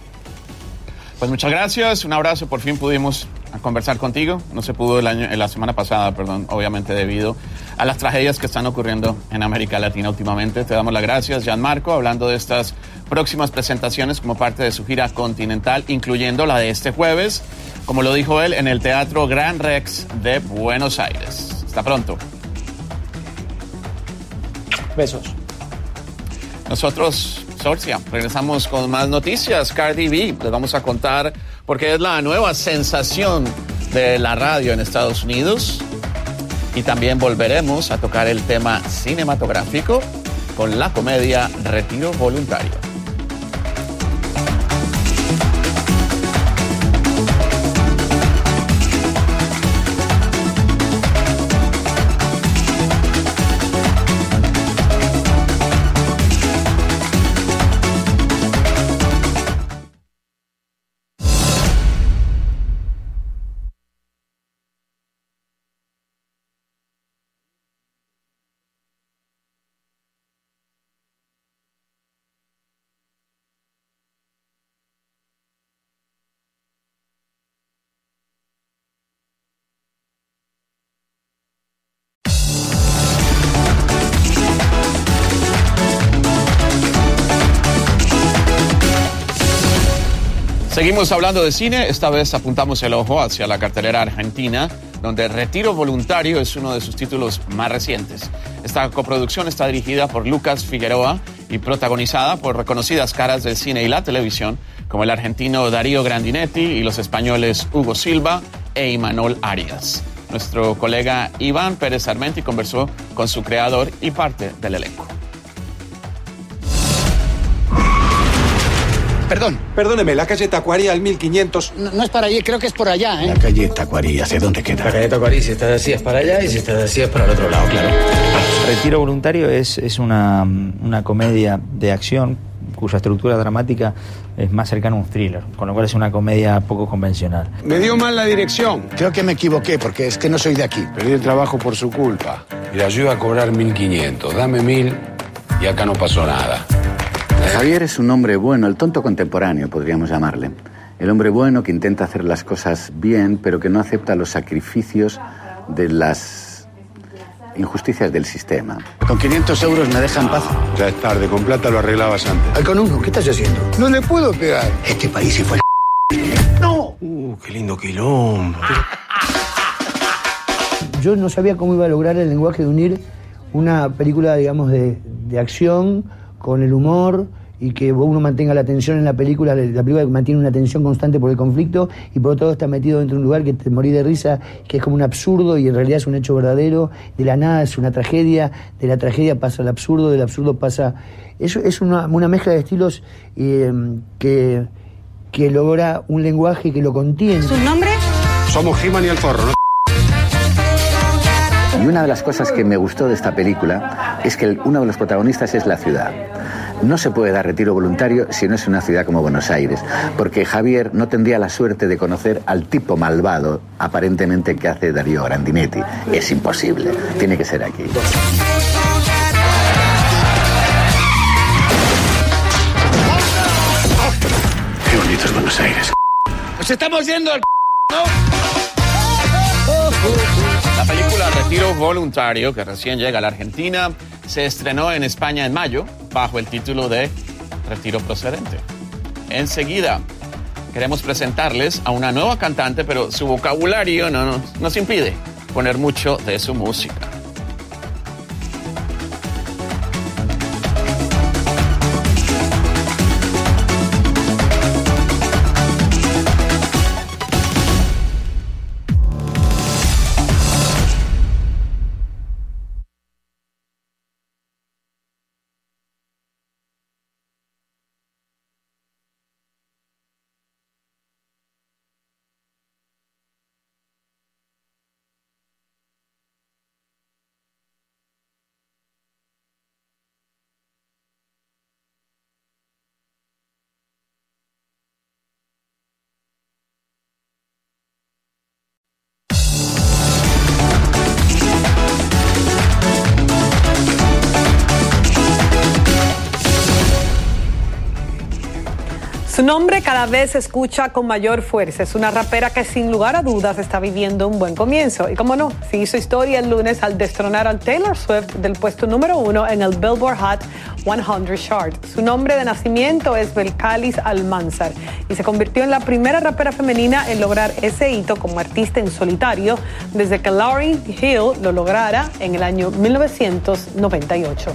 Pues muchas gracias, un abrazo, por fin pudimos conversar contigo. No se pudo el año, la semana pasada, perdón, obviamente debido a las tragedias que están ocurriendo en América Latina últimamente. Te damos las gracias, Gianmarco, hablando de estas próximas presentaciones como parte de su gira continental, incluyendo la de este jueves, como lo dijo él, en el Teatro Gran Rex de Buenos Aires. Hasta pronto. Besos. Nosotros, Sorcia, regresamos con más noticias. Cardi B, les vamos a contar porque es la nueva sensación de la radio en Estados Unidos. Y también volveremos a tocar el tema cinematográfico con la comedia Retiro Voluntario. Seguimos hablando de cine, esta vez apuntamos el ojo hacia la cartelera argentina, donde Retiro Voluntario es uno de sus títulos más recientes. Esta coproducción está dirigida por Lucas Figueroa y protagonizada por reconocidas caras del cine y la televisión, como el argentino Darío Grandinetti y los españoles Hugo Silva e Imanol Arias. Nuestro colega Iván Pérez Armenti conversó con su creador y parte del elenco. Perdón. Perdóneme, la calle Tacuarí al 1500. No, es para allí, creo que es por allá, ¿eh? La calle Tacuarí, ¿hacia dónde queda? La calle Tacuarí, si estás así es para allá y si estás así es para el otro lado, claro. Retiro Voluntario es, es una, una comedia de acción cuya estructura dramática es más cercana a un thriller, con lo cual es una comedia poco convencional. Me dio mal la dirección. Creo que me equivoqué porque es que no soy de aquí. Perdí el trabajo por su culpa. Y le ayuda a cobrar 1500. Dame mil y acá no pasó nada. Javier es un hombre bueno, el tonto contemporáneo, podríamos llamarle. El hombre bueno que intenta hacer las cosas bien, pero que no acepta los sacrificios de las injusticias del sistema. Con 500 euros me dejan paz. Ya es tarde, con plata lo arreglabas antes. Al con uno, ¿qué estás haciendo? No le puedo pegar. Este país se fue al ¡No! Uh, qué lindo quilombo. Yo no sabía cómo iba a lograr el lenguaje de unir una película, digamos, de, de acción con el humor y que uno mantenga la atención en la película, la película mantiene una tensión constante por el conflicto y por otro lado está metido dentro de un lugar que te morí de risa, que es como un absurdo y en realidad es un hecho verdadero, de la nada es una tragedia, de la tragedia pasa al absurdo, del absurdo pasa... Eso es una, una mezcla de estilos eh, que, que logra un lenguaje que lo contiene. ¿Su nombre? Somos He-Man y el Zorro, ¿no? Una de las cosas que me gustó de esta película es que uno de los protagonistas es la ciudad. No se puede dar retiro voluntario si no es una ciudad como Buenos Aires, porque Javier no tendría la suerte de conocer al tipo malvado, aparentemente, que hace Darío Grandinetti. Es imposible, tiene que ser aquí. Qué bonito es Buenos Aires. ¡Nos estamos yendo al película Retiro Voluntario, que recién llega a la Argentina, se estrenó en España en mayo bajo el título de Retiro Procedente. Enseguida queremos presentarles a una nueva cantante, pero su vocabulario no nos, nos impide poner mucho de su música. Nombre cada vez se escucha con mayor fuerza. Es una rapera que sin lugar a dudas está viviendo un buen comienzo. Y como no, se hizo historia el lunes al destronar al Taylor Swift del puesto número uno en el Billboard Hot 100 chart. Su nombre de nacimiento es Belcalis Almanzar y se convirtió en la primera rapera femenina en lograr ese hito como artista en solitario desde que Lauryn Hill lo lograra en el año 1998.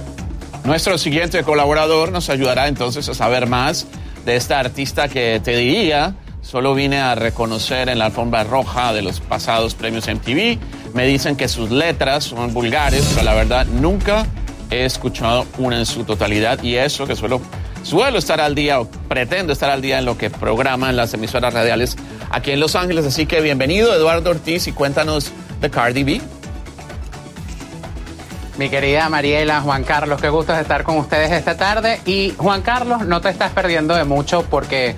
Nuestro siguiente colaborador nos ayudará entonces a saber más de esta artista que te diría Solo vine a reconocer en la alfombra roja de los pasados premios MTV. Me dicen que sus letras son vulgares, pero la verdad nunca he escuchado una en su totalidad y eso que suelo, suelo estar al día o pretendo estar al día en lo que programan las emisoras radiales aquí en Los Ángeles. Así que bienvenido Eduardo Ortiz y cuéntanos de Cardi B. Mi querida Mariela, Juan Carlos, qué gusto estar con ustedes esta tarde. Y Juan Carlos, no te estás perdiendo de mucho porque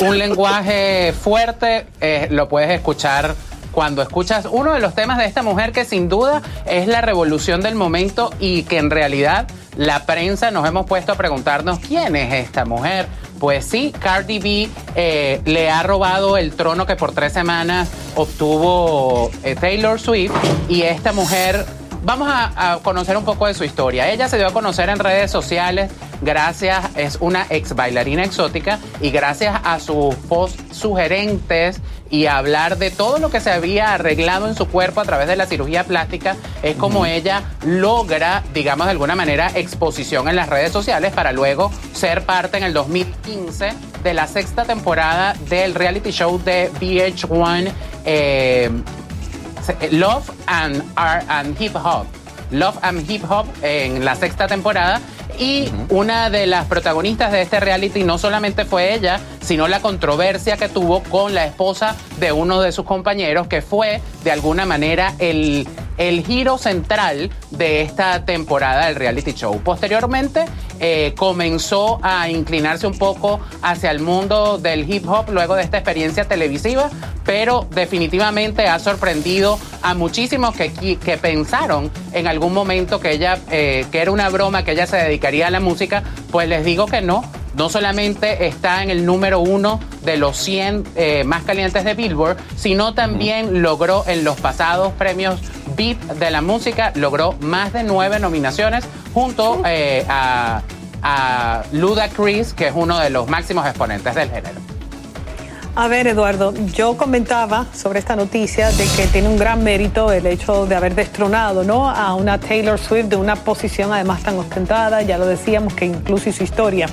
un lenguaje fuerte eh, lo puedes escuchar cuando escuchas uno de los temas de esta mujer que sin duda es la revolución del momento y que en realidad la prensa nos hemos puesto a preguntarnos quién es esta mujer. Pues sí, Cardi B eh, le ha robado el trono que por tres semanas obtuvo eh, Taylor Swift y esta mujer vamos a, a, conocer un poco de su historia. Ella se dio a conocer en redes sociales gracias, es una ex bailarina exótica y gracias a sus posts sugerentes y a hablar de todo lo que se había arreglado en su cuerpo a través de la cirugía plástica, es como ella logra, digamos de alguna manera, exposición en las redes sociales para luego ser parte en el 2015 de la sexta temporada del reality show de VH1. Eh, Love and, Art and Hip Hop. Love and Hip Hop en la sexta temporada. Y una de las protagonistas de este reality no solamente fue ella, sino la controversia que tuvo con la esposa de uno de sus compañeros, que fue de alguna manera el, el giro central de esta temporada del reality show. Posteriormente eh, comenzó a inclinarse un poco hacia el mundo del hip hop luego de esta experiencia televisiva, pero definitivamente ha sorprendido a muchísimos que, que pensaron en algún momento que ella, eh, que era una broma, que ella se dedicaría a la música, pues les digo que no, no solamente está en el número uno de los 100 eh, más calientes de Billboard, sino también logró en los pasados premios Beat de la música, logró más de nueve nominaciones junto eh, a, a Luda Chris, que es uno de los máximos exponentes del género. A ver, Eduardo, yo comentaba sobre esta noticia de que tiene un gran mérito el hecho de haber destronado ¿no? a una Taylor Swift de una posición además tan ostentada, ya lo decíamos, que incluso su historia.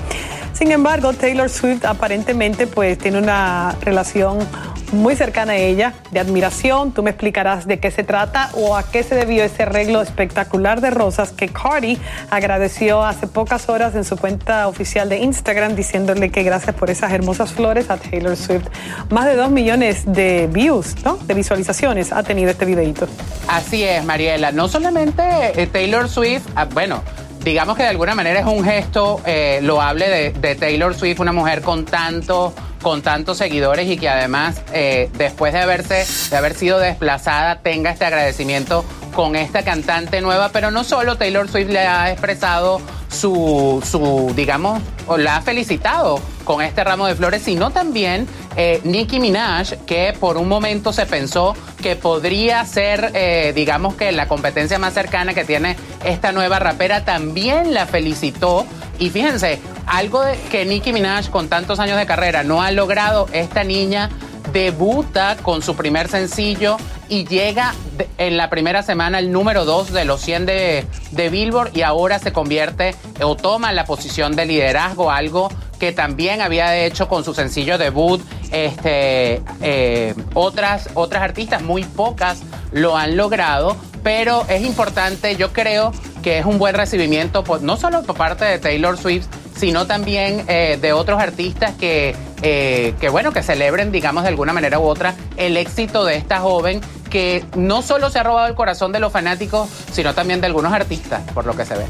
Sin embargo, Taylor Swift aparentemente pues tiene una relación muy cercana a ella, de admiración. Tú me explicarás de qué se trata o a qué se debió ese arreglo espectacular de rosas que Cardi agradeció hace pocas horas en su cuenta oficial de Instagram diciéndole que gracias por esas hermosas flores a Taylor Swift. Más de dos millones de views, ¿no? De visualizaciones ha tenido este videito. Así es, Mariela. No solamente eh, Taylor Swift, ah, bueno, digamos que de alguna manera es un gesto eh, loable de, Taylor Swift, una mujer con tanto con tantos seguidores y que además eh, después de haberse de haber sido desplazada tenga este agradecimiento con esta cantante nueva, pero no solo Taylor Swift le ha expresado su, su digamos, o la ha felicitado con este ramo de flores, sino también eh, Nicki Minaj, que por un momento se pensó que podría ser, eh, digamos que la competencia más cercana que tiene esta nueva rapera, también la felicitó. Y fíjense, algo que Nicki Minaj con tantos años de carrera no ha logrado, esta niña debuta con su primer sencillo y llega en la primera semana el número 2 de los 100 de, de, Billboard y ahora se convierte o toma la posición de liderazgo, algo que también había hecho con su sencillo debut. Este, eh, otras, otras artistas, muy pocas, lo han logrado, pero es importante, yo creo que es un buen recibimiento, por, no solo por parte de Taylor Swift, sino también eh, de otros artistas que, eh, que, bueno, que celebren, digamos, de alguna manera u otra, el éxito de esta joven que no solo se ha robado el corazón de los fanáticos, sino también de algunos artistas, por lo que se ve.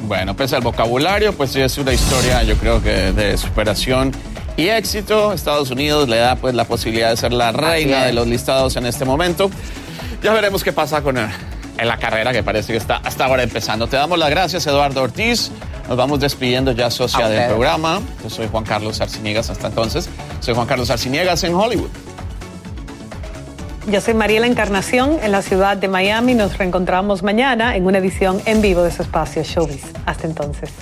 Bueno, pese al vocabulario, pues sí es una historia, yo creo que de superación y éxito. Estados Unidos le da pues la posibilidad de ser la reina de los listados en este momento. Ya veremos qué pasa con él en la carrera que parece que está hasta ahora empezando. Te damos las gracias, Eduardo Ortiz. Nos vamos despidiendo ya socia del programa. Yo soy Juan Carlos Arciniegas hasta entonces. Soy Juan Carlos Arciniegas en Hollywood. Yo soy Mariela Encarnación en la ciudad de Miami. Nos reencontramos mañana en una edición en vivo de su espacio Showbiz. Hasta entonces.